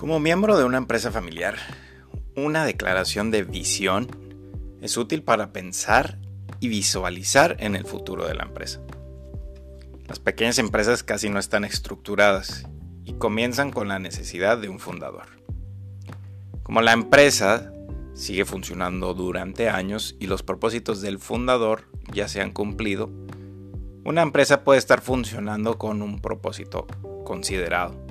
Como miembro de una empresa familiar, una declaración de visión es útil para pensar y visualizar en el futuro de la empresa. Las pequeñas empresas casi no están estructuradas y comienzan con la necesidad de un fundador. Como la empresa sigue funcionando durante años y los propósitos del fundador ya se han cumplido, una empresa puede estar funcionando con un propósito considerado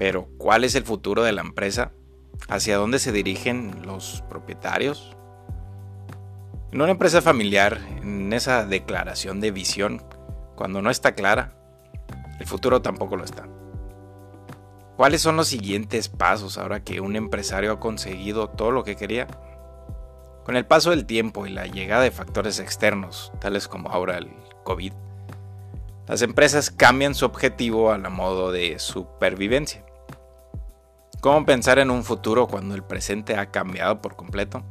pero, ¿cuál es el futuro de la empresa? ¿Hacia dónde se dirigen los propietarios? En una empresa familiar, en esa declaración de visión, cuando no está clara, el futuro tampoco lo está. ¿Cuáles son los siguientes pasos ahora que un empresario ha conseguido todo lo que quería? Con el paso del tiempo y la llegada de factores externos, tales como ahora el COVID, las empresas cambian su objetivo a la modo de supervivencia. ¿Cómo pensar en un futuro cuando el presente ha cambiado por completo?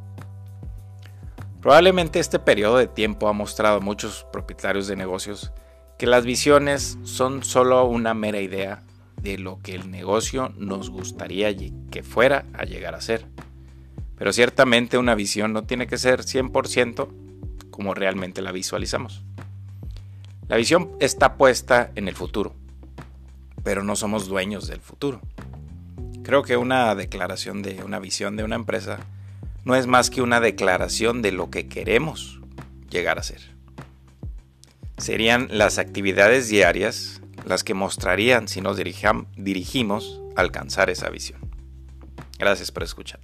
Probablemente este periodo de tiempo ha mostrado a muchos propietarios de negocios que las visiones son solo una mera idea de lo que el negocio nos gustaría que fuera a llegar a ser. Pero ciertamente una visión no tiene que ser 100% como realmente la visualizamos. La visión está puesta en el futuro, pero no somos dueños del futuro. Creo que una declaración de una visión de una empresa no es más que una declaración de lo que queremos llegar a ser. Serían las actividades diarias las que mostrarían si nos dirigimos a alcanzar esa visión. Gracias por escuchar.